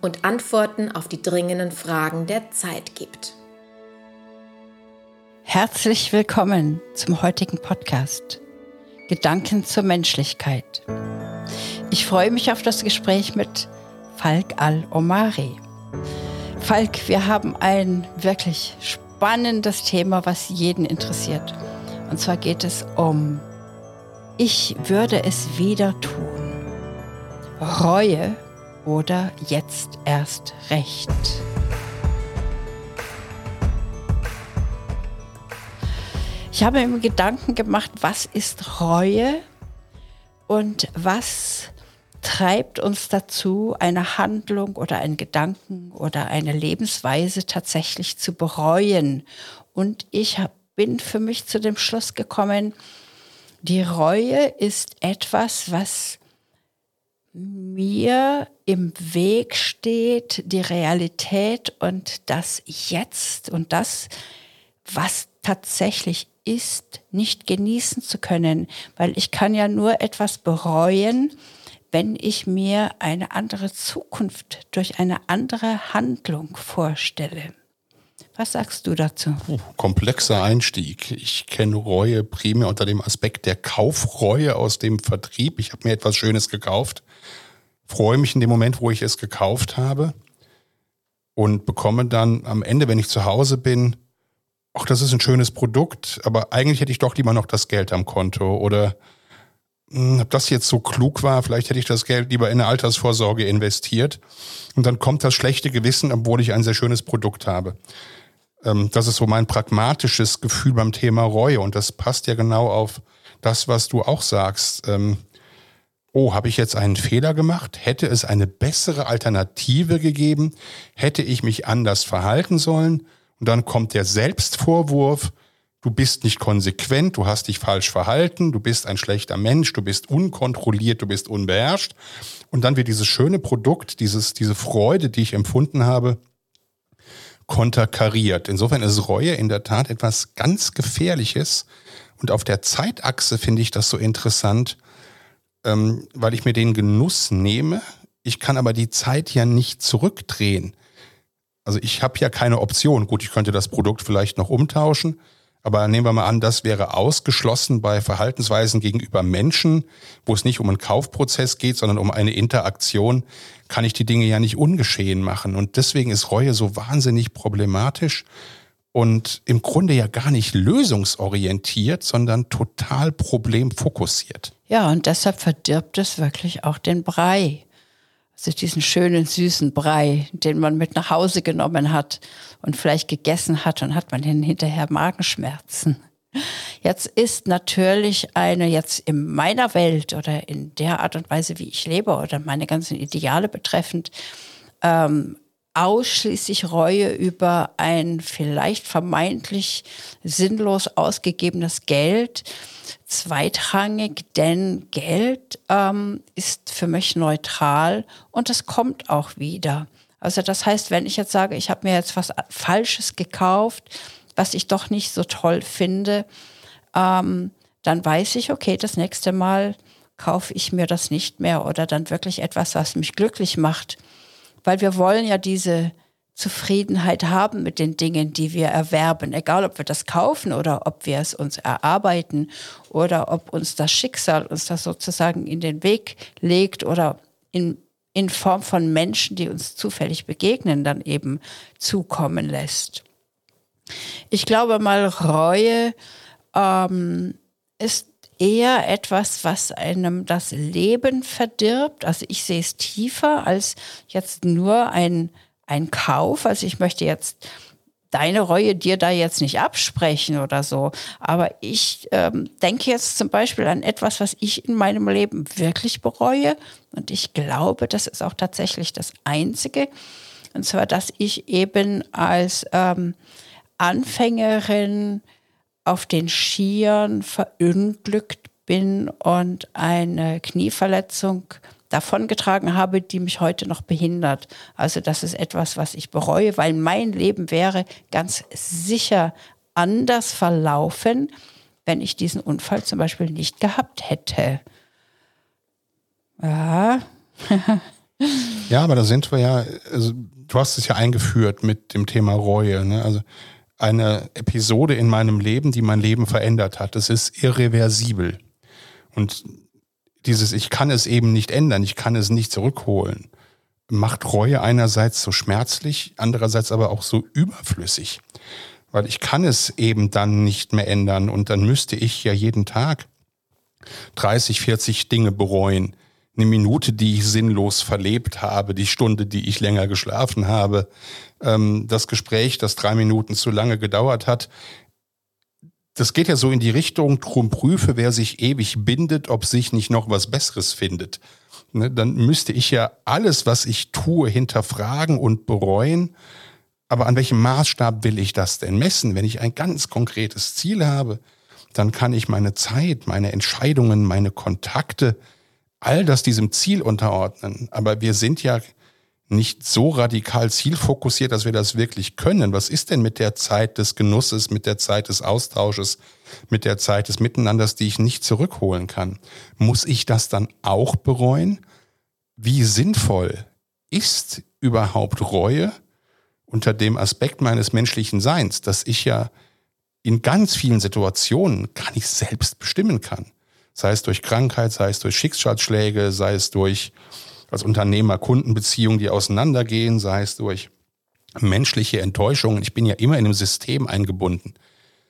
und Antworten auf die dringenden Fragen der Zeit gibt. Herzlich willkommen zum heutigen Podcast Gedanken zur Menschlichkeit. Ich freue mich auf das Gespräch mit Falk Al-Omari. Falk, wir haben ein wirklich spannendes Thema, was jeden interessiert. Und zwar geht es um Ich würde es wieder tun. Reue oder jetzt erst recht. Ich habe mir Gedanken gemacht, was ist Reue und was treibt uns dazu, eine Handlung oder einen Gedanken oder eine Lebensweise tatsächlich zu bereuen. Und ich bin für mich zu dem Schluss gekommen, die Reue ist etwas, was mir im Weg steht, die Realität und das Jetzt und das, was tatsächlich ist, nicht genießen zu können, weil ich kann ja nur etwas bereuen, wenn ich mir eine andere Zukunft durch eine andere Handlung vorstelle. Was sagst du dazu? Komplexer Einstieg. Ich kenne Reue primär unter dem Aspekt der Kaufreue aus dem Vertrieb. Ich habe mir etwas Schönes gekauft freue mich in dem Moment, wo ich es gekauft habe und bekomme dann am Ende, wenn ich zu Hause bin, ach, das ist ein schönes Produkt, aber eigentlich hätte ich doch lieber noch das Geld am Konto oder mh, hm, ob das jetzt so klug war, vielleicht hätte ich das Geld lieber in eine Altersvorsorge investiert und dann kommt das schlechte Gewissen, obwohl ich ein sehr schönes Produkt habe. Ähm, das ist so mein pragmatisches Gefühl beim Thema Reue und das passt ja genau auf das, was du auch sagst. Ähm, oh, habe ich jetzt einen Fehler gemacht? Hätte es eine bessere Alternative gegeben? Hätte ich mich anders verhalten sollen? Und dann kommt der Selbstvorwurf, du bist nicht konsequent, du hast dich falsch verhalten, du bist ein schlechter Mensch, du bist unkontrolliert, du bist unbeherrscht. Und dann wird dieses schöne Produkt, dieses, diese Freude, die ich empfunden habe, konterkariert. Insofern ist Reue in der Tat etwas ganz Gefährliches. Und auf der Zeitachse finde ich das so interessant, ähm, weil ich mir den Genuss nehme. Ich kann aber die Zeit ja nicht zurückdrehen. Also ich habe ja keine Option. Gut, ich könnte das Produkt vielleicht noch umtauschen, aber nehmen wir mal an, das wäre ausgeschlossen bei Verhaltensweisen gegenüber Menschen, wo es nicht um einen Kaufprozess geht, sondern um eine Interaktion, kann ich die Dinge ja nicht ungeschehen machen. Und deswegen ist Reue so wahnsinnig problematisch und im Grunde ja gar nicht lösungsorientiert, sondern total problemfokussiert. Ja, und deshalb verdirbt es wirklich auch den Brei. Also diesen schönen, süßen Brei, den man mit nach Hause genommen hat und vielleicht gegessen hat und hat man hinterher Magenschmerzen. Jetzt ist natürlich eine, jetzt in meiner Welt oder in der Art und Weise, wie ich lebe oder meine ganzen Ideale betreffend, ähm, ausschließlich Reue über ein vielleicht vermeintlich sinnlos ausgegebenes Geld zweitrangig, denn Geld ähm, ist für mich neutral und es kommt auch wieder. Also das heißt, wenn ich jetzt sage, ich habe mir jetzt was Falsches gekauft, was ich doch nicht so toll finde, ähm, dann weiß ich, okay, das nächste Mal kaufe ich mir das nicht mehr oder dann wirklich etwas, was mich glücklich macht weil wir wollen ja diese Zufriedenheit haben mit den Dingen, die wir erwerben, egal ob wir das kaufen oder ob wir es uns erarbeiten oder ob uns das Schicksal uns das sozusagen in den Weg legt oder in, in Form von Menschen, die uns zufällig begegnen, dann eben zukommen lässt. Ich glaube mal, Reue ähm, ist eher etwas, was einem das Leben verdirbt. Also ich sehe es tiefer als jetzt nur ein, ein Kauf. Also ich möchte jetzt deine Reue dir da jetzt nicht absprechen oder so. Aber ich ähm, denke jetzt zum Beispiel an etwas, was ich in meinem Leben wirklich bereue. Und ich glaube, das ist auch tatsächlich das Einzige, Und zwar, dass ich eben als ähm, Anfängerin auf den Skiern verunglückt bin und eine Knieverletzung davongetragen habe, die mich heute noch behindert. Also das ist etwas, was ich bereue, weil mein Leben wäre ganz sicher anders verlaufen, wenn ich diesen Unfall zum Beispiel nicht gehabt hätte. Ja. ja, aber da sind wir ja, also du hast es ja eingeführt mit dem Thema Reue. Ne? Also eine Episode in meinem Leben, die mein Leben verändert hat. Das ist irreversibel. Und dieses Ich kann es eben nicht ändern, ich kann es nicht zurückholen, macht Reue einerseits so schmerzlich, andererseits aber auch so überflüssig. Weil ich kann es eben dann nicht mehr ändern und dann müsste ich ja jeden Tag 30, 40 Dinge bereuen. Eine Minute, die ich sinnlos verlebt habe, die Stunde, die ich länger geschlafen habe, ähm, das Gespräch, das drei Minuten zu lange gedauert hat, das geht ja so in die Richtung, drum prüfe, wer sich ewig bindet, ob sich nicht noch was Besseres findet. Ne, dann müsste ich ja alles, was ich tue, hinterfragen und bereuen. Aber an welchem Maßstab will ich das denn messen? Wenn ich ein ganz konkretes Ziel habe, dann kann ich meine Zeit, meine Entscheidungen, meine Kontakte, all das diesem Ziel unterordnen. Aber wir sind ja nicht so radikal zielfokussiert, dass wir das wirklich können. Was ist denn mit der Zeit des Genusses, mit der Zeit des Austausches, mit der Zeit des Miteinanders, die ich nicht zurückholen kann? Muss ich das dann auch bereuen? Wie sinnvoll ist überhaupt Reue unter dem Aspekt meines menschlichen Seins, dass ich ja in ganz vielen Situationen gar nicht selbst bestimmen kann? Sei es durch Krankheit, sei es durch Schicksalsschläge, sei es durch als Unternehmer Kundenbeziehungen, die auseinandergehen, sei es durch menschliche Enttäuschungen. Ich bin ja immer in einem System eingebunden.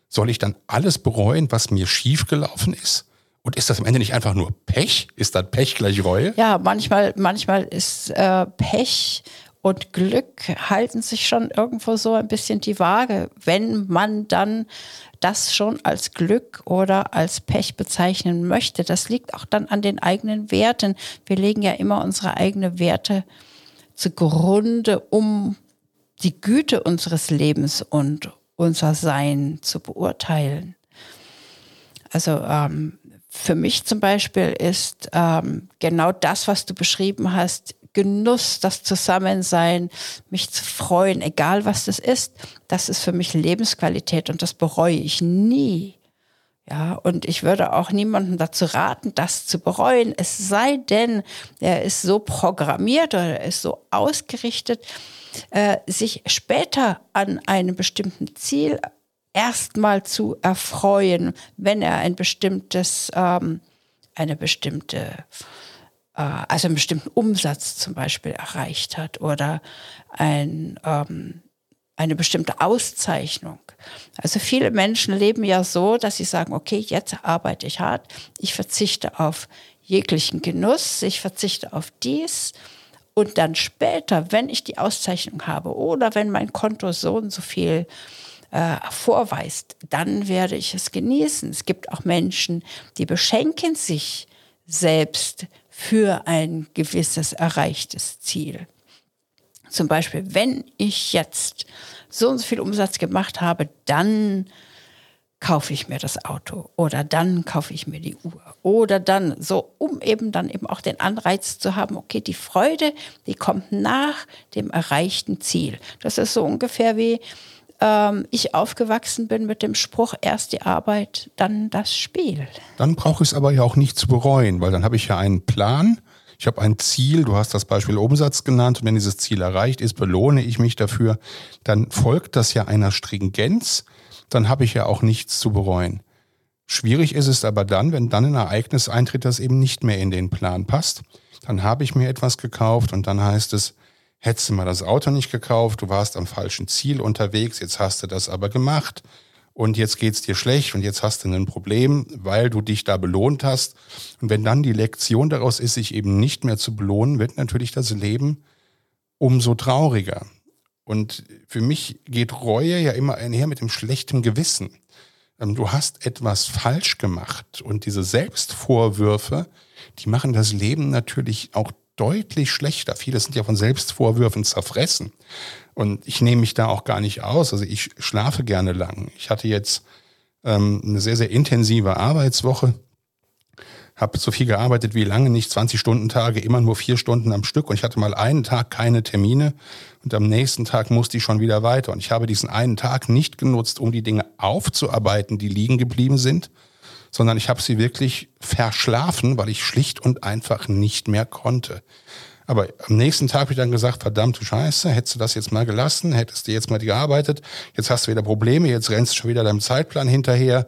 Soll ich dann alles bereuen, was mir schiefgelaufen ist? Und ist das am Ende nicht einfach nur Pech? Ist das Pech gleich Reue? Ja, manchmal, manchmal ist äh, Pech und Glück halten sich schon irgendwo so ein bisschen die Waage, wenn man dann das schon als Glück oder als Pech bezeichnen möchte. Das liegt auch dann an den eigenen Werten. Wir legen ja immer unsere eigenen Werte zugrunde, um die Güte unseres Lebens und unser Sein zu beurteilen. Also ähm, für mich zum Beispiel ist ähm, genau das, was du beschrieben hast, Genuss, das Zusammensein, mich zu freuen, egal was das ist, das ist für mich Lebensqualität und das bereue ich nie. Ja, und ich würde auch niemandem dazu raten, das zu bereuen, es sei denn, er ist so programmiert oder er ist so ausgerichtet, äh, sich später an einem bestimmten Ziel erstmal zu erfreuen, wenn er ein bestimmtes, ähm, eine bestimmte also einen bestimmten Umsatz zum Beispiel erreicht hat oder ein, ähm, eine bestimmte Auszeichnung. Also viele Menschen leben ja so, dass sie sagen, okay, jetzt arbeite ich hart, ich verzichte auf jeglichen Genuss, ich verzichte auf dies und dann später, wenn ich die Auszeichnung habe oder wenn mein Konto so und so viel äh, vorweist, dann werde ich es genießen. Es gibt auch Menschen, die beschenken sich selbst für ein gewisses erreichtes Ziel. Zum Beispiel, wenn ich jetzt so und so viel Umsatz gemacht habe, dann kaufe ich mir das Auto oder dann kaufe ich mir die Uhr oder dann so, um eben dann eben auch den Anreiz zu haben, okay, die Freude, die kommt nach dem erreichten Ziel. Das ist so ungefähr wie, ähm, ich aufgewachsen bin mit dem Spruch, erst die Arbeit, dann das Spiel. Dann brauche ich es aber ja auch nicht zu bereuen, weil dann habe ich ja einen Plan, ich habe ein Ziel, du hast das Beispiel Umsatz genannt, und wenn dieses Ziel erreicht ist, belohne ich mich dafür, dann folgt das ja einer Stringenz, dann habe ich ja auch nichts zu bereuen. Schwierig ist es aber dann, wenn dann ein Ereignis eintritt, das eben nicht mehr in den Plan passt. Dann habe ich mir etwas gekauft und dann heißt es, hättest du mal das Auto nicht gekauft, du warst am falschen Ziel unterwegs, jetzt hast du das aber gemacht und jetzt geht's dir schlecht und jetzt hast du ein Problem, weil du dich da belohnt hast. Und wenn dann die Lektion daraus ist, sich eben nicht mehr zu belohnen, wird natürlich das Leben umso trauriger. Und für mich geht Reue ja immer einher mit dem schlechten Gewissen. Ähm, du hast etwas falsch gemacht und diese Selbstvorwürfe, die machen das Leben natürlich auch deutlich schlechter. Viele sind ja von Selbstvorwürfen zerfressen. Und ich nehme mich da auch gar nicht aus. Also ich schlafe gerne lang. Ich hatte jetzt ähm, eine sehr, sehr intensive Arbeitswoche habe so viel gearbeitet wie lange nicht, 20 Stunden Tage, immer nur vier Stunden am Stück und ich hatte mal einen Tag keine Termine und am nächsten Tag musste ich schon wieder weiter und ich habe diesen einen Tag nicht genutzt, um die Dinge aufzuarbeiten, die liegen geblieben sind, sondern ich habe sie wirklich verschlafen, weil ich schlicht und einfach nicht mehr konnte. Aber am nächsten Tag habe ich dann gesagt, verdammte Scheiße, hättest du das jetzt mal gelassen, hättest du jetzt mal gearbeitet, jetzt hast du wieder Probleme, jetzt rennst du schon wieder deinem Zeitplan hinterher,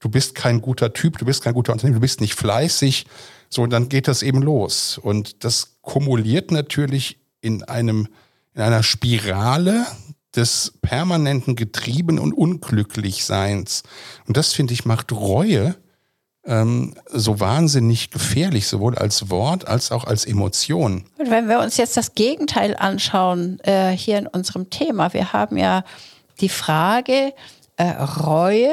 du bist kein guter Typ, du bist kein guter Unternehmer, du bist nicht fleißig. So, und dann geht das eben los. Und das kumuliert natürlich in einem, in einer Spirale des permanenten Getrieben und Unglücklichseins. Und das, finde ich, macht Reue ähm, so wahnsinnig gefährlich, sowohl als Wort als auch als Emotion. Und wenn wir uns jetzt das Gegenteil anschauen, äh, hier in unserem Thema, wir haben ja die Frage, äh, Reue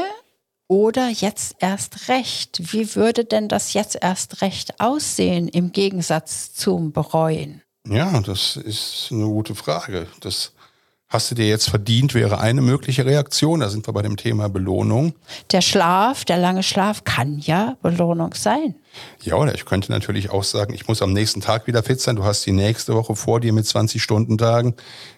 oder jetzt erst recht? Wie würde denn das jetzt erst recht aussehen im Gegensatz zum Bereuen? Ja, das ist eine gute Frage. Das hast du dir jetzt verdient, wäre eine mögliche Reaktion. Da sind wir bei dem Thema Belohnung. Der Schlaf, der lange Schlaf kann ja Belohnung sein. Ja, oder ich könnte natürlich auch sagen, ich muss am nächsten Tag wieder fit sein. Du hast die nächste Woche vor dir mit 20 Stunden Tagen.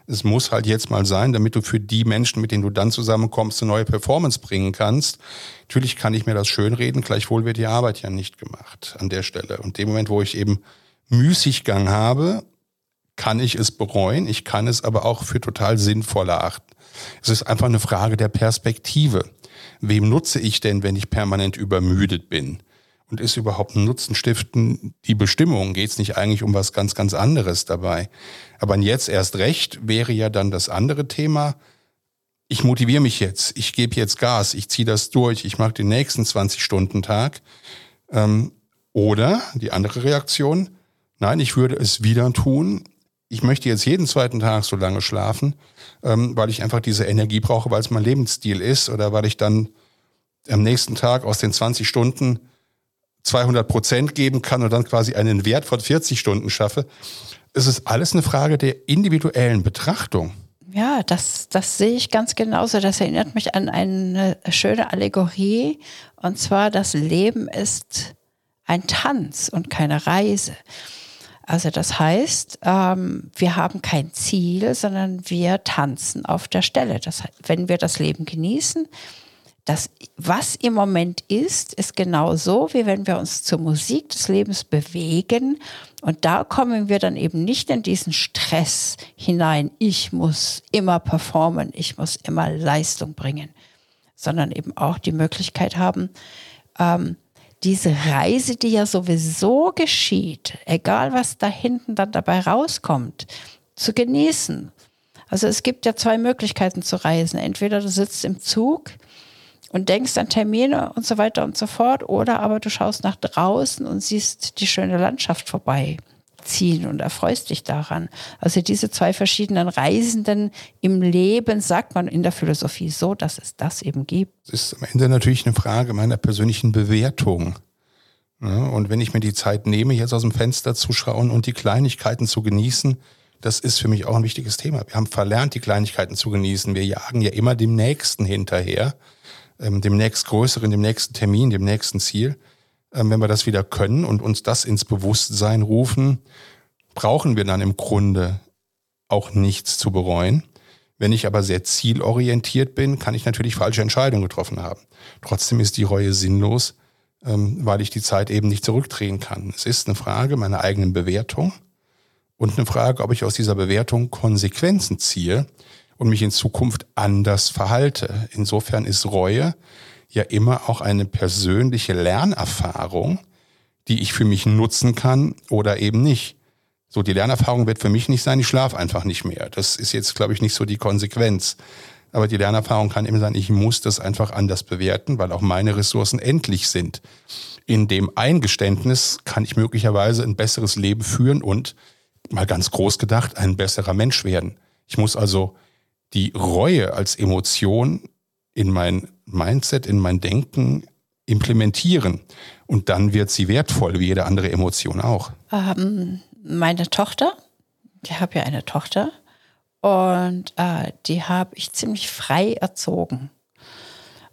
Es muss halt jetzt mal sein, damit du für die Menschen, mit denen du dann zusammenkommst, eine neue Performance bringen kannst. Natürlich kann ich mir das schönreden, gleichwohl wird die Arbeit ja nicht gemacht an der Stelle. Und dem Moment, wo ich eben Müßiggang habe, kann ich es bereuen. Ich kann es aber auch für total sinnvoll erachten. Es ist einfach eine Frage der Perspektive. Wem nutze ich denn, wenn ich permanent übermüdet bin? Und ist überhaupt ein Nutzenstiften die Bestimmung? Geht es nicht eigentlich um was ganz, ganz anderes dabei? Aber jetzt erst recht wäre ja dann das andere Thema. Ich motiviere mich jetzt, ich gebe jetzt Gas, ich ziehe das durch, ich mache den nächsten 20-Stunden-Tag. Ähm, oder die andere Reaktion, nein, ich würde es wieder tun. Ich möchte jetzt jeden zweiten Tag so lange schlafen, ähm, weil ich einfach diese Energie brauche, weil es mein Lebensstil ist oder weil ich dann am nächsten Tag aus den 20 Stunden 200 Prozent geben kann und dann quasi einen Wert von 40 Stunden schaffe. Es ist alles eine Frage der individuellen Betrachtung. Ja, das, das sehe ich ganz genauso. Das erinnert mich an eine schöne Allegorie. Und zwar, das Leben ist ein Tanz und keine Reise. Also das heißt, ähm, wir haben kein Ziel, sondern wir tanzen auf der Stelle. Das, wenn wir das Leben genießen, das, was im Moment ist, ist genau so, wie wenn wir uns zur Musik des Lebens bewegen. Und da kommen wir dann eben nicht in diesen Stress hinein. Ich muss immer performen, ich muss immer Leistung bringen, sondern eben auch die Möglichkeit haben, ähm, diese Reise, die ja sowieso geschieht, egal was da hinten dann dabei rauskommt, zu genießen. Also es gibt ja zwei Möglichkeiten zu reisen. Entweder du sitzt im Zug, und denkst an Termine und so weiter und so fort. Oder aber du schaust nach draußen und siehst die schöne Landschaft vorbeiziehen und erfreust dich daran. Also diese zwei verschiedenen Reisenden im Leben sagt man in der Philosophie so, dass es das eben gibt. Es ist am Ende natürlich eine Frage meiner persönlichen Bewertung. und wenn ich mir die Zeit nehme, jetzt aus dem Fenster zu schauen und die Kleinigkeiten zu genießen, das ist für mich auch ein wichtiges Thema. Wir haben verlernt, die Kleinigkeiten zu genießen. Wir jagen ja immer dem Nächsten hinterher ähm, dem nächst größeren, dem nächsten Termin, dem nächsten Ziel. Ähm, wenn wir das wieder können und uns das ins Bewusstsein rufen, brauchen wir dann im Grunde auch nichts zu bereuen. Wenn ich aber sehr zielorientiert bin, kann ich natürlich falsche Entscheidungen getroffen haben. Trotzdem ist die Reue sinnlos, ähm, weil ich die Zeit eben nicht zurückdrehen kann. Es ist eine Frage meiner eigenen Bewertung und eine Frage, ob ich aus dieser Bewertung Konsequenzen ziehe, und mich in Zukunft anders verhalte. Insofern ist Reue ja immer auch eine persönliche Lernerfahrung, die ich für mich nutzen kann oder eben nicht. So, die Lernerfahrung wird für mich nicht sein, ich schlafe einfach nicht mehr. Das ist jetzt, glaube ich, nicht so die Konsequenz. Aber die Lernerfahrung kann immer sein, ich muss das einfach anders bewerten, weil auch meine Ressourcen endlich sind. In dem Eingeständnis kann ich möglicherweise ein besseres Leben führen und, mal ganz groß gedacht, ein besserer Mensch werden. Ich muss also die Reue als Emotion in mein Mindset, in mein Denken implementieren. Und dann wird sie wertvoll, wie jede andere Emotion auch. Ähm, meine Tochter, ich habe ja eine Tochter und äh, die habe ich ziemlich frei erzogen.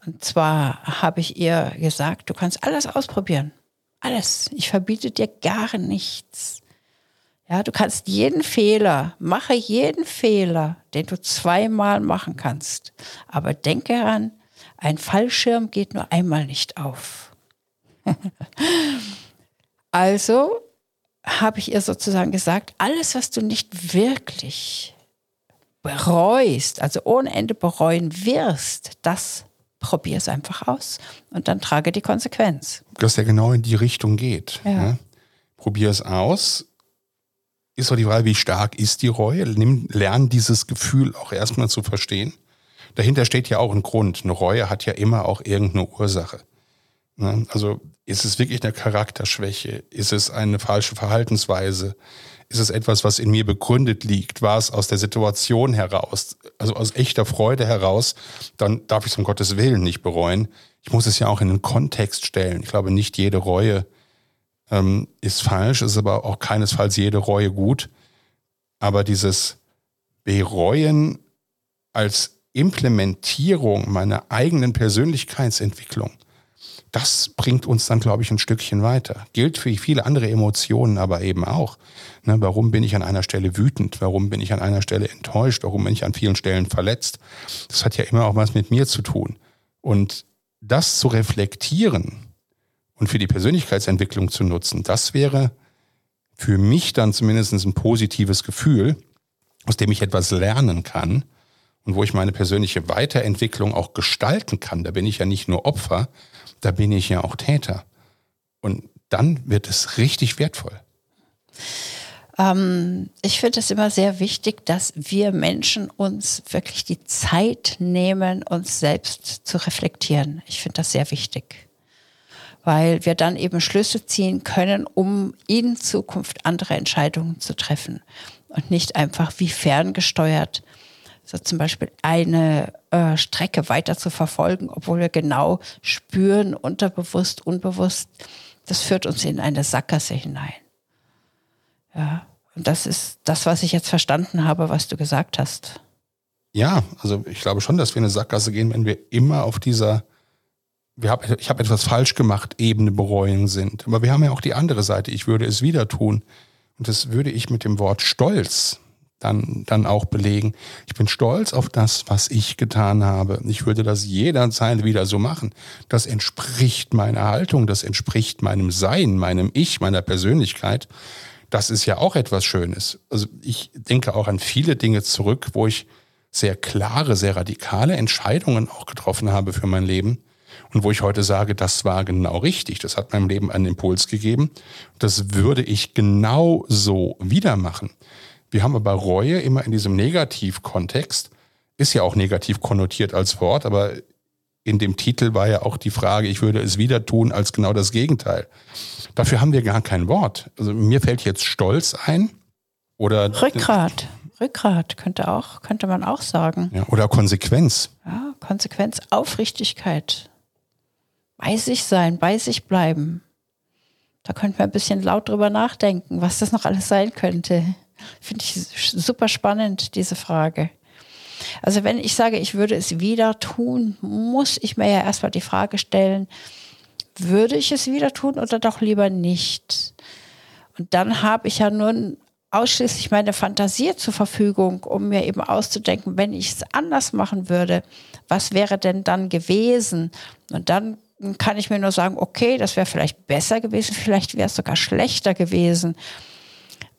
Und zwar habe ich ihr gesagt, du kannst alles ausprobieren. Alles. Ich verbiete dir gar nichts. Ja, du kannst jeden Fehler, mache jeden Fehler, den du zweimal machen kannst. Aber denke an, ein Fallschirm geht nur einmal nicht auf. also habe ich ihr sozusagen gesagt, alles, was du nicht wirklich bereust, also ohne Ende bereuen wirst, das probier es einfach aus und dann trage die Konsequenz. Dass ja genau in die Richtung geht. Ja. Ne? Probier es aus. Ist doch die Frage, wie stark ist die Reue? Nimm, lern dieses Gefühl auch erstmal zu verstehen. Dahinter steht ja auch ein Grund. Eine Reue hat ja immer auch irgendeine Ursache. Ne? Also ist es wirklich eine Charakterschwäche? Ist es eine falsche Verhaltensweise? Ist es etwas, was in mir begründet liegt? War es aus der Situation heraus, also aus echter Freude heraus? Dann darf ich es um Gottes Willen nicht bereuen. Ich muss es ja auch in einen Kontext stellen. Ich glaube, nicht jede Reue ähm, ist falsch, ist aber auch keinesfalls jede Reue gut. Aber dieses Bereuen als Implementierung meiner eigenen Persönlichkeitsentwicklung, das bringt uns dann, glaube ich, ein Stückchen weiter. Gilt für viele andere Emotionen aber eben auch. Ne, warum bin ich an einer Stelle wütend? Warum bin ich an einer Stelle enttäuscht? Warum bin ich an vielen Stellen verletzt? Das hat ja immer auch was mit mir zu tun. Und das zu reflektieren und für die Persönlichkeitsentwicklung zu nutzen, das wäre für mich dann zumindest ein positives Gefühl, aus dem ich etwas lernen kann und wo ich meine persönliche Weiterentwicklung auch gestalten kann. Da bin ich ja nicht nur Opfer, da bin ich ja auch Täter. Und dann wird es richtig wertvoll. Ähm, ich finde es immer sehr wichtig, dass wir Menschen uns wirklich die Zeit nehmen, uns selbst zu reflektieren. Ich finde das sehr wichtig, weil wir dann eben Schlüsse ziehen können, um in Zukunft andere Entscheidungen zu treffen und nicht einfach wie ferngesteuert so zum Beispiel eine äh, Strecke weiter zu verfolgen, obwohl wir genau spüren, unterbewusst, unbewusst, das führt uns in eine Sackgasse hinein. Ja, und das ist das, was ich jetzt verstanden habe, was du gesagt hast. Ja, also ich glaube schon, dass wir in eine Sackgasse gehen, wenn wir immer auf dieser wir hab, ich habe etwas falsch gemacht, Ebene bereuen sind. Aber wir haben ja auch die andere Seite, ich würde es wieder tun. Und das würde ich mit dem Wort Stolz dann, dann auch belegen. Ich bin stolz auf das, was ich getan habe. Ich würde das jederzeit wieder so machen. Das entspricht meiner Haltung, das entspricht meinem Sein, meinem Ich, meiner Persönlichkeit. Das ist ja auch etwas Schönes. Also ich denke auch an viele Dinge zurück, wo ich sehr klare, sehr radikale Entscheidungen auch getroffen habe für mein Leben und wo ich heute sage, das war genau richtig. Das hat meinem Leben einen Impuls gegeben. Das würde ich genau so wieder machen. Wir haben aber Reue immer in diesem Negativkontext, ist ja auch negativ konnotiert als Wort, aber in dem Titel war ja auch die Frage, ich würde es wieder tun als genau das Gegenteil. Dafür haben wir gar kein Wort. Also mir fällt jetzt Stolz ein oder Rückgrat. Rückgrat könnte auch, könnte man auch sagen. Ja, oder Konsequenz. Ja, Konsequenz, Aufrichtigkeit. Bei sich sein, bei sich bleiben. Da könnte man ein bisschen laut drüber nachdenken, was das noch alles sein könnte. Finde ich super spannend, diese Frage. Also wenn ich sage, ich würde es wieder tun, muss ich mir ja erstmal die Frage stellen, würde ich es wieder tun oder doch lieber nicht? Und dann habe ich ja nur ausschließlich meine Fantasie zur Verfügung, um mir eben auszudenken, wenn ich es anders machen würde, was wäre denn dann gewesen? Und dann kann ich mir nur sagen, okay, das wäre vielleicht besser gewesen, vielleicht wäre es sogar schlechter gewesen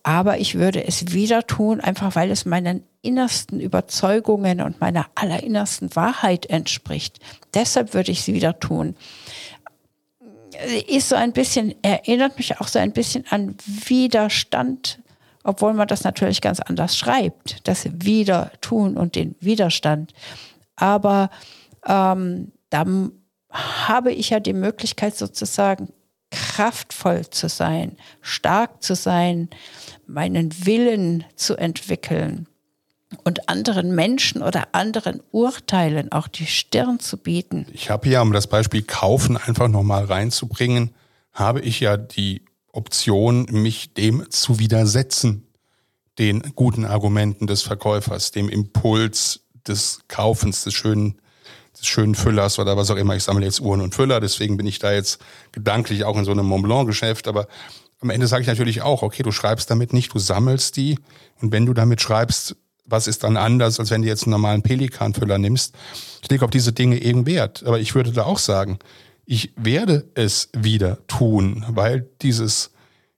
aber ich würde es wieder tun, einfach weil es meinen innersten Überzeugungen und meiner allerinnersten Wahrheit entspricht. Deshalb würde ich es wieder tun. Ist so ein bisschen, erinnert mich auch so ein bisschen an Widerstand, obwohl man das natürlich ganz anders schreibt, das Wieder tun und den Widerstand. Aber ähm, da habe ich ja die Möglichkeit sozusagen kraftvoll zu sein, stark zu sein, meinen Willen zu entwickeln und anderen Menschen oder anderen Urteilen auch die Stirn zu bieten. Ich habe ja, um das Beispiel Kaufen einfach nochmal reinzubringen, habe ich ja die Option, mich dem zu widersetzen, den guten Argumenten des Verkäufers, dem Impuls des Kaufens des schönen, des schönen Füllers oder was auch immer. Ich sammle jetzt Uhren und Füller, deswegen bin ich da jetzt gedanklich auch in so einem Mont Blanc-Geschäft, aber am Ende sage ich natürlich auch, okay, du schreibst damit nicht, du sammelst die und wenn du damit schreibst, was ist dann anders, als wenn du jetzt einen normalen Pelikanfüller nimmst? Ich lege auf diese Dinge eben Wert. Aber ich würde da auch sagen, ich werde es wieder tun, weil dieses,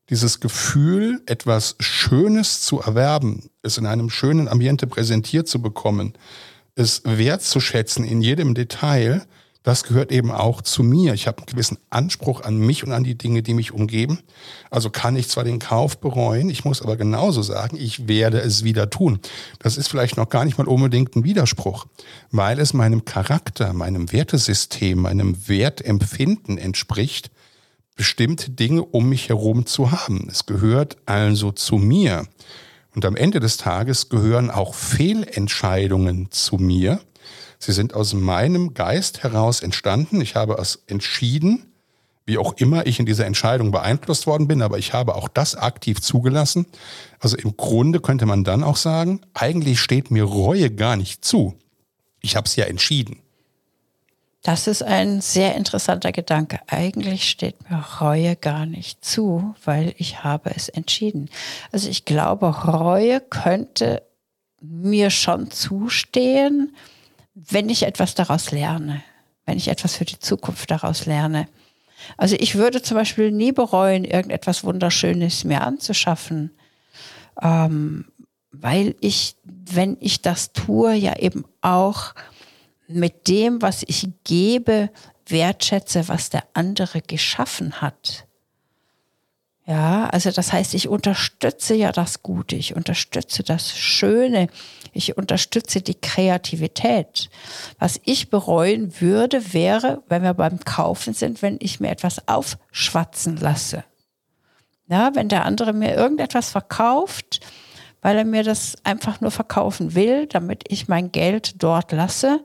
dieses Gefühl, etwas Schönes zu erwerben, es in einem schönen Ambiente präsentiert zu bekommen, es wertzuschätzen in jedem Detail, das gehört eben auch zu mir. Ich habe einen gewissen Anspruch an mich und an die Dinge, die mich umgeben. Also kann ich zwar den Kauf bereuen, ich muss aber genauso sagen, ich werde es wieder tun. Das ist vielleicht noch gar nicht mal unbedingt ein Widerspruch, weil es meinem Charakter, meinem Wertesystem, meinem Wertempfinden entspricht, bestimmte Dinge um mich herum zu haben. Es gehört also zu mir. Und am Ende des Tages gehören auch Fehlentscheidungen zu mir Sie sind aus meinem Geist heraus entstanden. Ich habe es entschieden, wie auch immer ich in dieser Entscheidung beeinflusst worden bin, aber ich habe auch das aktiv zugelassen. Also im Grunde könnte man dann auch sagen, eigentlich steht mir Reue gar nicht zu. Ich habe es ja entschieden. Das ist ein sehr interessanter Gedanke. Eigentlich steht mir Reue gar nicht zu, weil ich habe es entschieden. Also ich glaube, Reue könnte mir schon zustehen, wenn ich etwas daraus lerne, wenn ich etwas für die Zukunft daraus lerne. Also ich würde zum Beispiel nie bereuen, irgendetwas Wunderschönes mir anzuschaffen, ähm, weil ich, wenn ich das tue, ja eben auch mit dem, was ich gebe, wertschätze, was der andere geschaffen hat. Ja, also das heißt, ich unterstütze ja das Gute, ich unterstütze das Schöne, ich unterstütze die Kreativität. Was ich bereuen würde, wäre, wenn wir beim Kaufen sind, wenn ich mir etwas aufschwatzen lasse. Ja, wenn der andere mir irgendetwas verkauft, weil er mir das einfach nur verkaufen will, damit ich mein Geld dort lasse.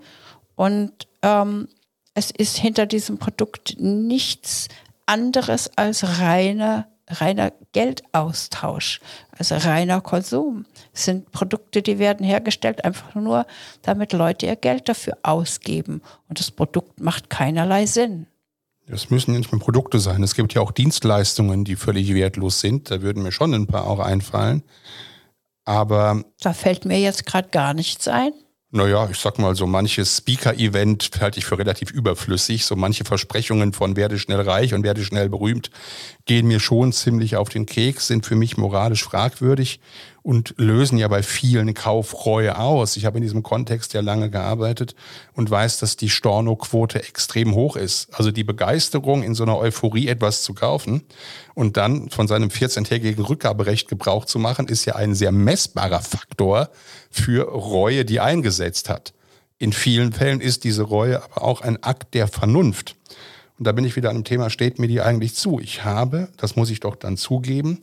Und ähm, es ist hinter diesem Produkt nichts anderes als reine reiner Geldaustausch, also reiner Konsum. Es sind Produkte, die werden hergestellt einfach nur, damit Leute ihr Geld dafür ausgeben. Und das Produkt macht keinerlei Sinn. Es müssen ja nicht mehr Produkte sein. Es gibt ja auch Dienstleistungen, die völlig wertlos sind. Da würden mir schon ein paar auch einfallen. Aber. Da fällt mir jetzt gerade gar nichts ein. Naja, ich sag mal, so manches Speaker-Event halte ich für relativ überflüssig. So manche Versprechungen von werde schnell reich und werde schnell berühmt gehen mir schon ziemlich auf den Keks, sind für mich moralisch fragwürdig und lösen ja bei vielen Kaufreue aus. Ich habe in diesem Kontext ja lange gearbeitet und weiß, dass die Stornoquote extrem hoch ist. Also die Begeisterung, in so einer Euphorie etwas zu kaufen und dann von seinem 14-tägigen Rückgaberecht Gebrauch zu machen, ist ja ein sehr messbarer Faktor für Reue, die eingesetzt hat. In vielen Fällen ist diese Reue aber auch ein Akt der Vernunft. Und da bin ich wieder an dem Thema, steht mir die eigentlich zu? Ich habe, das muss ich doch dann zugeben,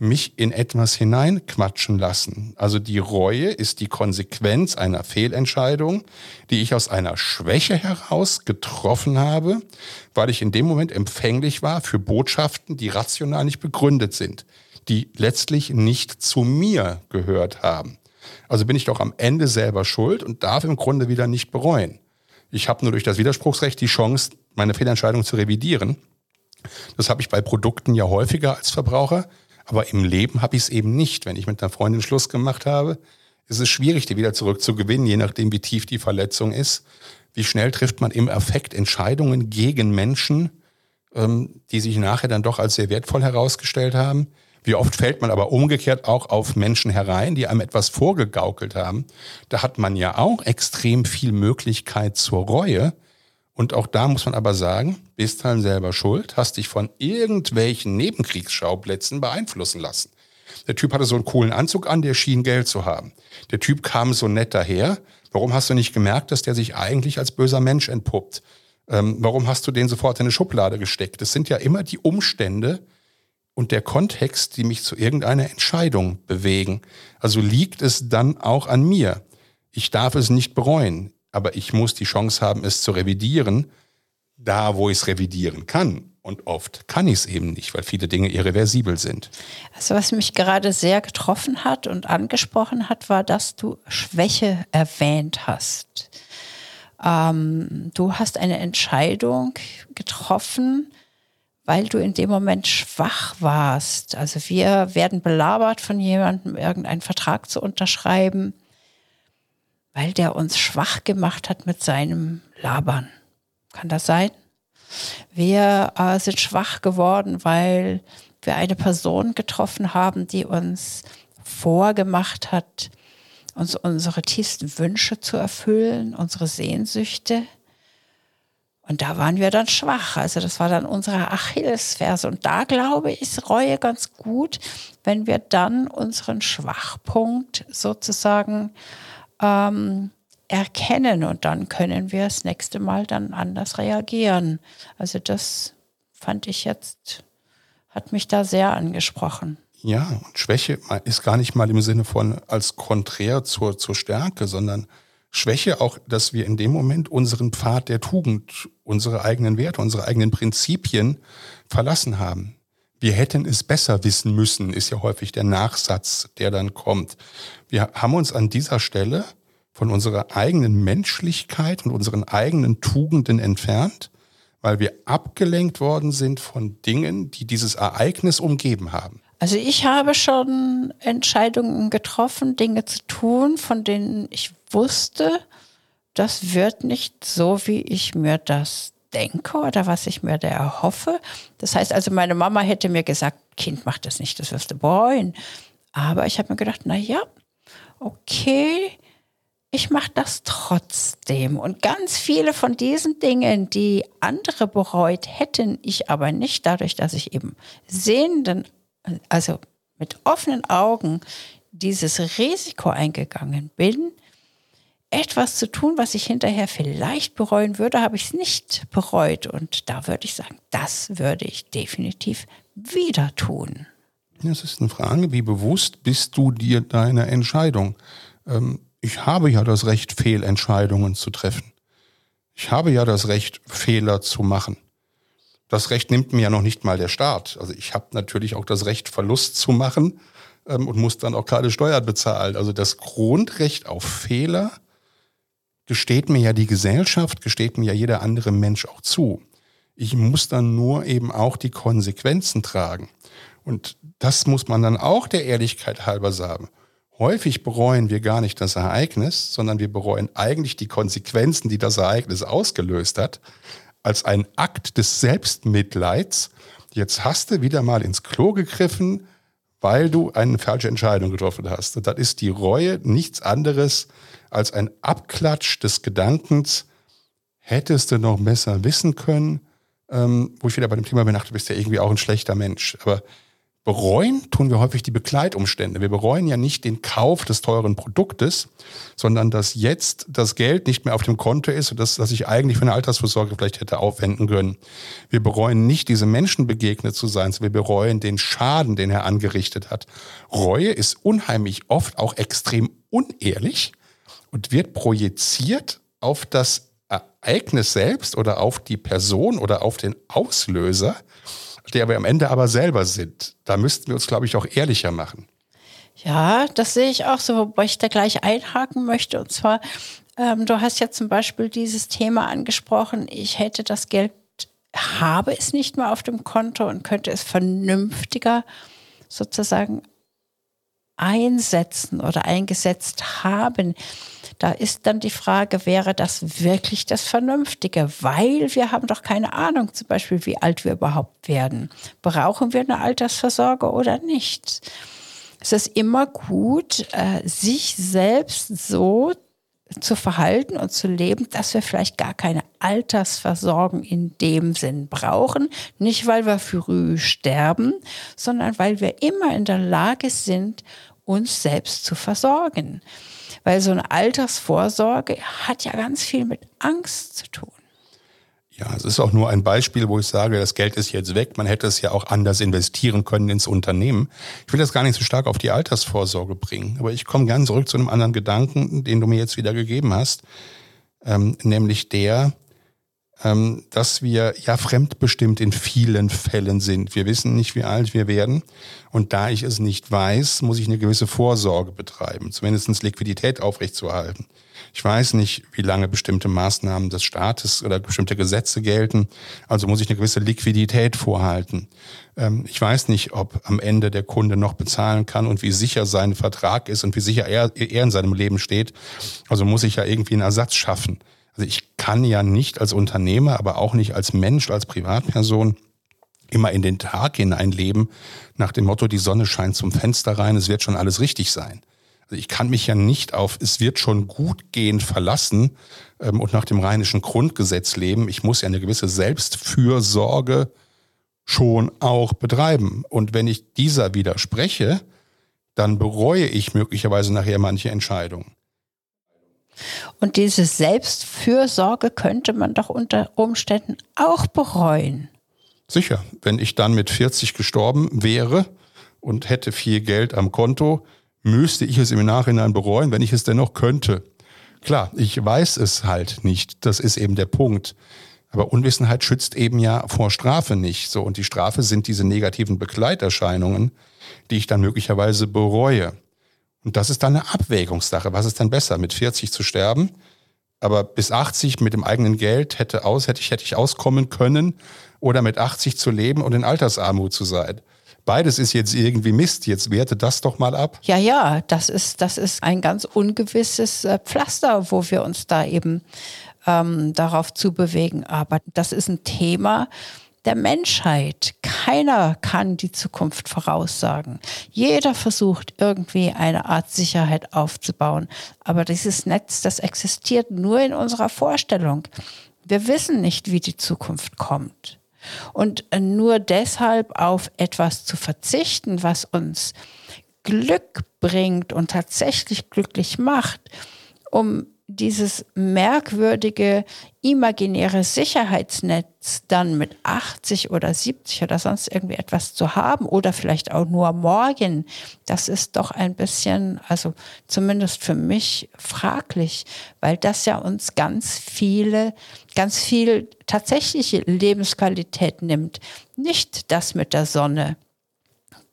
mich in etwas hineinquatschen lassen. Also die Reue ist die Konsequenz einer Fehlentscheidung, die ich aus einer Schwäche heraus getroffen habe, weil ich in dem Moment empfänglich war für Botschaften, die rational nicht begründet sind, die letztlich nicht zu mir gehört haben. Also bin ich doch am Ende selber schuld und darf im Grunde wieder nicht bereuen. Ich habe nur durch das Widerspruchsrecht die Chance, meine Fehlentscheidung zu revidieren. Das habe ich bei Produkten ja häufiger als Verbraucher. Aber im Leben habe ich es eben nicht. Wenn ich mit einer Freundin Schluss gemacht habe, ist es schwierig, die wieder zurückzugewinnen, je nachdem, wie tief die Verletzung ist. Wie schnell trifft man im Affekt Entscheidungen gegen Menschen, ähm, die sich nachher dann doch als sehr wertvoll herausgestellt haben? Wie oft fällt man aber umgekehrt auch auf Menschen herein, die einem etwas vorgegaukelt haben? Da hat man ja auch extrem viel Möglichkeit zur Reue. Und auch da muss man aber sagen, bist halt selber schuld, hast dich von irgendwelchen Nebenkriegsschauplätzen beeinflussen lassen. Der Typ hatte so einen coolen Anzug an, der schien Geld zu haben. Der Typ kam so nett daher. Warum hast du nicht gemerkt, dass der sich eigentlich als böser Mensch entpuppt? Ähm, warum hast du den sofort in eine Schublade gesteckt? Das sind ja immer die Umstände und der Kontext, die mich zu irgendeiner Entscheidung bewegen. Also liegt es dann auch an mir. Ich darf es nicht bereuen aber ich muss die Chance haben, es zu revidieren, da wo ich es revidieren kann. Und oft kann ich es eben nicht, weil viele Dinge irreversibel sind. Also was mich gerade sehr getroffen hat und angesprochen hat, war, dass du Schwäche erwähnt hast. Ähm, du hast eine Entscheidung getroffen, weil du in dem Moment schwach warst. Also wir werden belabert von jemandem, irgendeinen Vertrag zu unterschreiben, weil der uns schwach gemacht hat mit seinem Labern. Kann das sein? Wir äh, sind schwach geworden, weil wir eine Person getroffen haben, die uns vorgemacht hat, uns unsere tiefsten Wünsche zu erfüllen, unsere Sehnsüchte. Und da waren wir dann schwach. Also das war dann unsere Achillesferse. Und da glaube ich, ist Reue ganz gut, wenn wir dann unseren Schwachpunkt sozusagen ähm, erkennen und dann können wir das nächste Mal dann anders reagieren. Also das fand ich jetzt, hat mich da sehr angesprochen. Ja, und Schwäche ist gar nicht mal im Sinne von als konträr zur, zur Stärke, sondern Schwäche auch, dass wir in dem Moment unseren Pfad der Tugend, unsere eigenen Werte, unsere eigenen Prinzipien verlassen haben. Wir hätten es besser wissen müssen, ist ja häufig der Nachsatz, der dann kommt. Wir haben uns an dieser Stelle von unserer eigenen Menschlichkeit und unseren eigenen Tugenden entfernt, weil wir abgelenkt worden sind von Dingen, die dieses Ereignis umgeben haben. Also ich habe schon Entscheidungen getroffen, Dinge zu tun, von denen ich wusste, das wird nicht so, wie ich mir das denke oder was ich mir da erhoffe. Das heißt also, meine Mama hätte mir gesagt, Kind, mach das nicht, das wirst du bereuen. Aber ich habe mir gedacht, na ja, okay, ich mache das trotzdem. Und ganz viele von diesen Dingen, die andere bereut hätten, ich aber nicht, dadurch, dass ich eben sehenden, also mit offenen Augen dieses Risiko eingegangen bin, etwas zu tun, was ich hinterher vielleicht bereuen würde, habe ich es nicht bereut. Und da würde ich sagen, das würde ich definitiv wieder tun. Das ist eine Frage, wie bewusst bist du dir deiner Entscheidung? Ähm, ich habe ja das Recht, Fehlentscheidungen zu treffen. Ich habe ja das Recht, Fehler zu machen. Das Recht nimmt mir ja noch nicht mal der Staat. Also ich habe natürlich auch das Recht, Verlust zu machen ähm, und muss dann auch keine Steuern bezahlen. Also das Grundrecht auf Fehler gesteht mir ja die Gesellschaft, gesteht mir ja jeder andere Mensch auch zu. Ich muss dann nur eben auch die Konsequenzen tragen. Und das muss man dann auch der Ehrlichkeit halber sagen. Häufig bereuen wir gar nicht das Ereignis, sondern wir bereuen eigentlich die Konsequenzen, die das Ereignis ausgelöst hat, als ein Akt des Selbstmitleids. Jetzt hast du wieder mal ins Klo gegriffen, weil du eine falsche Entscheidung getroffen hast. Und dann ist die Reue nichts anderes als ein Abklatsch des Gedankens, hättest du noch besser wissen können, ähm, wo ich wieder bei dem Thema bin, ach, du bist ja irgendwie auch ein schlechter Mensch. Aber Bereuen tun wir häufig die Begleitumstände. Wir bereuen ja nicht den Kauf des teuren Produktes, sondern dass jetzt das Geld nicht mehr auf dem Konto ist und das, das ich eigentlich für eine Altersvorsorge vielleicht hätte aufwenden können. Wir bereuen nicht, diese Menschen begegnet zu sein, sondern wir bereuen den Schaden, den er angerichtet hat. Reue ist unheimlich oft auch extrem unehrlich und wird projiziert auf das Ereignis selbst oder auf die Person oder auf den Auslöser der wir am Ende aber selber sind. Da müssten wir uns, glaube ich, auch ehrlicher machen. Ja, das sehe ich auch so, wobei ich da gleich einhaken möchte. Und zwar, ähm, du hast ja zum Beispiel dieses Thema angesprochen, ich hätte das Geld, habe es nicht mehr auf dem Konto und könnte es vernünftiger sozusagen einsetzen oder eingesetzt haben. Da ist dann die Frage, wäre das wirklich das Vernünftige? Weil wir haben doch keine Ahnung, zum Beispiel, wie alt wir überhaupt werden. Brauchen wir eine Altersversorgung oder nicht? Es ist immer gut, äh, sich selbst so zu verhalten und zu leben, dass wir vielleicht gar keine Altersversorgung in dem Sinn brauchen. Nicht, weil wir früh sterben, sondern weil wir immer in der Lage sind, uns selbst zu versorgen. Weil so eine Altersvorsorge hat ja ganz viel mit Angst zu tun. Ja, es ist auch nur ein Beispiel, wo ich sage, das Geld ist jetzt weg. Man hätte es ja auch anders investieren können ins Unternehmen. Ich will das gar nicht so stark auf die Altersvorsorge bringen. Aber ich komme gern zurück zu einem anderen Gedanken, den du mir jetzt wieder gegeben hast. Ähm, nämlich der, ähm, dass wir ja fremdbestimmt in vielen Fällen sind. Wir wissen nicht, wie alt wir werden. Und da ich es nicht weiß, muss ich eine gewisse Vorsorge betreiben, zumindest Liquidität aufrechtzuerhalten. Ich weiß nicht, wie lange bestimmte Maßnahmen des Staates oder bestimmte Gesetze gelten. Also muss ich eine gewisse Liquidität vorhalten. Ähm, ich weiß nicht, ob am Ende der Kunde noch bezahlen kann und wie sicher sein Vertrag ist und wie sicher er, er in seinem Leben steht. Also muss ich ja irgendwie einen Ersatz schaffen. Also ich kann ja nicht als Unternehmer, aber auch nicht als Mensch, als Privatperson immer in den Tag hineinleben nach dem Motto, die Sonne scheint zum Fenster rein, es wird schon alles richtig sein. Also ich kann mich ja nicht auf es wird schon gut gehen verlassen ähm, und nach dem rheinischen Grundgesetz leben. Ich muss ja eine gewisse Selbstfürsorge schon auch betreiben. Und wenn ich dieser widerspreche, dann bereue ich möglicherweise nachher manche Entscheidungen. Und diese Selbstfürsorge könnte man doch unter Umständen auch bereuen. Sicher, wenn ich dann mit 40 gestorben wäre und hätte viel Geld am Konto, müsste ich es im Nachhinein bereuen, wenn ich es dennoch könnte. Klar, ich weiß es halt nicht. Das ist eben der Punkt. Aber Unwissenheit schützt eben ja vor Strafe nicht. So, und die Strafe sind diese negativen Begleiterscheinungen, die ich dann möglicherweise bereue. Und das ist dann eine Abwägungssache. Was ist dann besser, mit 40 zu sterben? Aber bis 80 mit dem eigenen Geld hätte aus, hätte ich, hätte ich auskommen können oder mit 80 zu leben und in Altersarmut zu sein. Beides ist jetzt irgendwie Mist. Jetzt werte das doch mal ab. Ja, ja, das ist, das ist ein ganz ungewisses äh, Pflaster, wo wir uns da eben ähm, darauf zu bewegen. Aber das ist ein Thema, der Menschheit. Keiner kann die Zukunft voraussagen. Jeder versucht irgendwie eine Art Sicherheit aufzubauen. Aber dieses Netz, das existiert nur in unserer Vorstellung. Wir wissen nicht, wie die Zukunft kommt. Und nur deshalb auf etwas zu verzichten, was uns Glück bringt und tatsächlich glücklich macht, um dieses merkwürdige imaginäre Sicherheitsnetz dann mit 80 oder 70 oder sonst irgendwie etwas zu haben oder vielleicht auch nur morgen, das ist doch ein bisschen, also zumindest für mich fraglich, weil das ja uns ganz viele, ganz viel tatsächliche Lebensqualität nimmt. Nicht das mit der Sonne,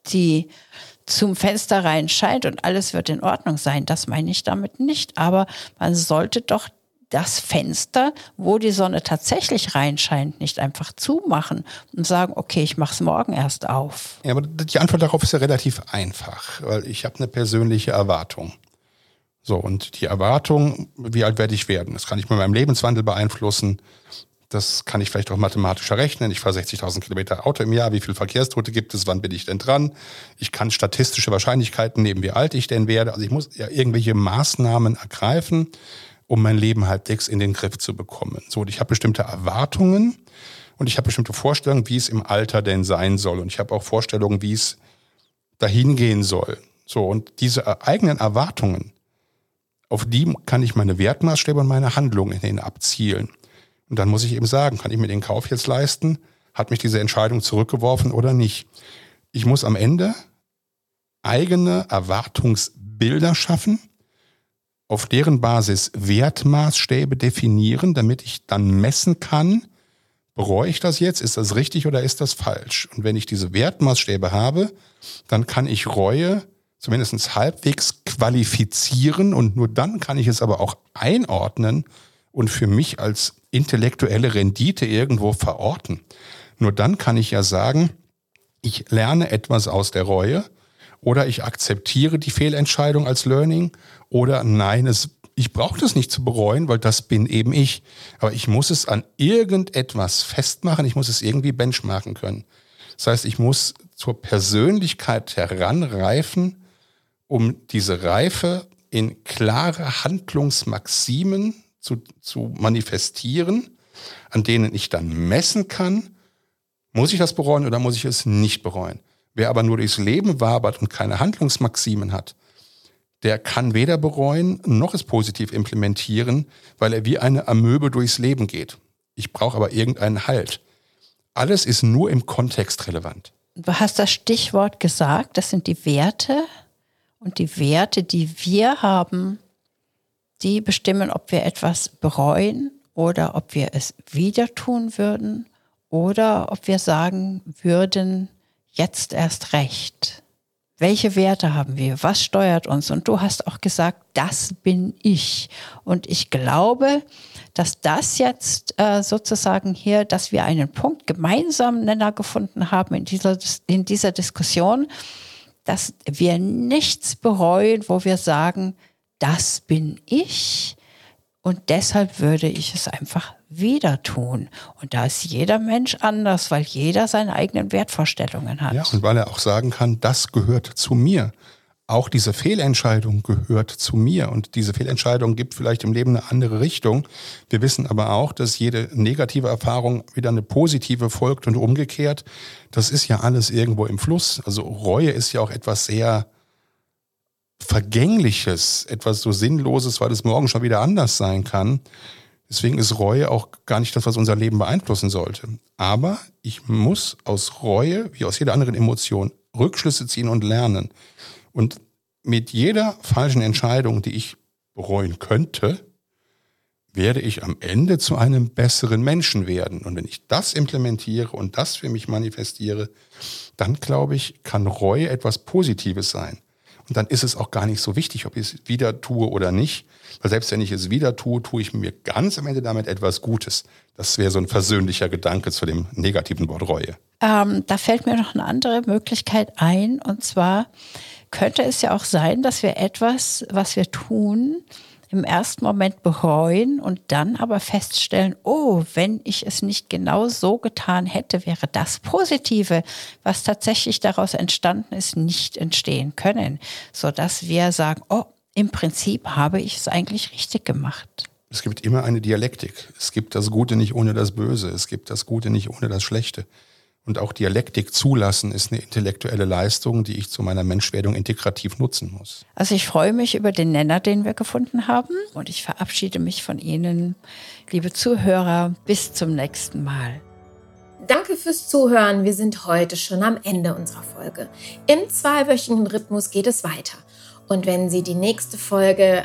die zum Fenster rein scheint und alles wird in Ordnung sein. Das meine ich damit nicht. Aber man sollte doch das Fenster, wo die Sonne tatsächlich reinscheint, nicht einfach zumachen und sagen, okay, ich mache es morgen erst auf. Ja, aber die Antwort darauf ist ja relativ einfach, weil ich habe eine persönliche Erwartung. So, und die Erwartung, wie alt werde ich werden? Das kann ich mit meinem Lebenswandel beeinflussen. Das kann ich vielleicht auch mathematisch errechnen. Ich fahre 60.000 Kilometer Auto im Jahr. Wie viele Verkehrstote gibt es? Wann bin ich denn dran? Ich kann statistische Wahrscheinlichkeiten nehmen, wie alt ich denn werde. Also ich muss ja irgendwelche Maßnahmen ergreifen, um mein Leben halbwegs in den Griff zu bekommen. So, und ich habe bestimmte Erwartungen und ich habe bestimmte Vorstellungen, wie es im Alter denn sein soll. Und ich habe auch Vorstellungen, wie es dahin gehen soll. So, und diese eigenen Erwartungen, auf die kann ich meine Wertmaßstäbe und meine Handlungen hin abzielen. Und dann muss ich eben sagen, kann ich mir den Kauf jetzt leisten? Hat mich diese Entscheidung zurückgeworfen oder nicht? Ich muss am Ende eigene Erwartungsbilder schaffen, auf deren Basis Wertmaßstäbe definieren, damit ich dann messen kann, bereue ich das jetzt? Ist das richtig oder ist das falsch? Und wenn ich diese Wertmaßstäbe habe, dann kann ich Reue zumindest halbwegs qualifizieren und nur dann kann ich es aber auch einordnen und für mich als intellektuelle Rendite irgendwo verorten. Nur dann kann ich ja sagen, ich lerne etwas aus der Reue oder ich akzeptiere die Fehlentscheidung als Learning oder nein, es, ich brauche das nicht zu bereuen, weil das bin eben ich. Aber ich muss es an irgendetwas festmachen, ich muss es irgendwie benchmarken können. Das heißt, ich muss zur Persönlichkeit heranreifen, um diese Reife in klare Handlungsmaximen zu, zu manifestieren, an denen ich dann messen kann, muss ich das bereuen oder muss ich es nicht bereuen. Wer aber nur durchs Leben wabert und keine Handlungsmaximen hat, der kann weder bereuen noch es positiv implementieren, weil er wie eine Amöbe durchs Leben geht. Ich brauche aber irgendeinen Halt. Alles ist nur im Kontext relevant. Du hast das Stichwort gesagt, das sind die Werte. Und die Werte, die wir haben, die bestimmen, ob wir etwas bereuen oder ob wir es wieder tun würden oder ob wir sagen würden, jetzt erst recht. Welche Werte haben wir? Was steuert uns? Und du hast auch gesagt, das bin ich. Und ich glaube, dass das jetzt äh, sozusagen hier, dass wir einen Punkt gemeinsamen Nenner gefunden haben in dieser, in dieser Diskussion, dass wir nichts bereuen, wo wir sagen, das bin ich. Und deshalb würde ich es einfach wieder tun. Und da ist jeder Mensch anders, weil jeder seine eigenen Wertvorstellungen hat. Ja, und weil er auch sagen kann, das gehört zu mir. Auch diese Fehlentscheidung gehört zu mir und diese Fehlentscheidung gibt vielleicht im Leben eine andere Richtung. Wir wissen aber auch, dass jede negative Erfahrung wieder eine positive folgt und umgekehrt. Das ist ja alles irgendwo im Fluss. Also Reue ist ja auch etwas sehr Vergängliches, etwas so Sinnloses, weil es morgen schon wieder anders sein kann. Deswegen ist Reue auch gar nicht das, was unser Leben beeinflussen sollte. Aber ich muss aus Reue, wie aus jeder anderen Emotion, Rückschlüsse ziehen und lernen. Und mit jeder falschen Entscheidung, die ich bereuen könnte, werde ich am Ende zu einem besseren Menschen werden. Und wenn ich das implementiere und das für mich manifestiere, dann glaube ich, kann Reue etwas Positives sein. Und dann ist es auch gar nicht so wichtig, ob ich es wieder tue oder nicht. Weil selbst wenn ich es wieder tue, tue ich mir ganz am Ende damit etwas Gutes. Das wäre so ein versöhnlicher Gedanke zu dem negativen Wort Reue. Ähm, da fällt mir noch eine andere Möglichkeit ein. Und zwar könnte es ja auch sein, dass wir etwas, was wir tun, im ersten Moment bereuen und dann aber feststellen, oh, wenn ich es nicht genau so getan hätte, wäre das Positive, was tatsächlich daraus entstanden ist, nicht entstehen können, sodass wir sagen, oh, im Prinzip habe ich es eigentlich richtig gemacht. Es gibt immer eine Dialektik. Es gibt das Gute nicht ohne das Böse. Es gibt das Gute nicht ohne das Schlechte. Und auch Dialektik zulassen ist eine intellektuelle Leistung, die ich zu meiner Menschwerdung integrativ nutzen muss. Also ich freue mich über den Nenner, den wir gefunden haben. Und ich verabschiede mich von Ihnen, liebe Zuhörer. Bis zum nächsten Mal. Danke fürs Zuhören. Wir sind heute schon am Ende unserer Folge. Im zweiwöchigen Rhythmus geht es weiter. Und wenn Sie die nächste Folge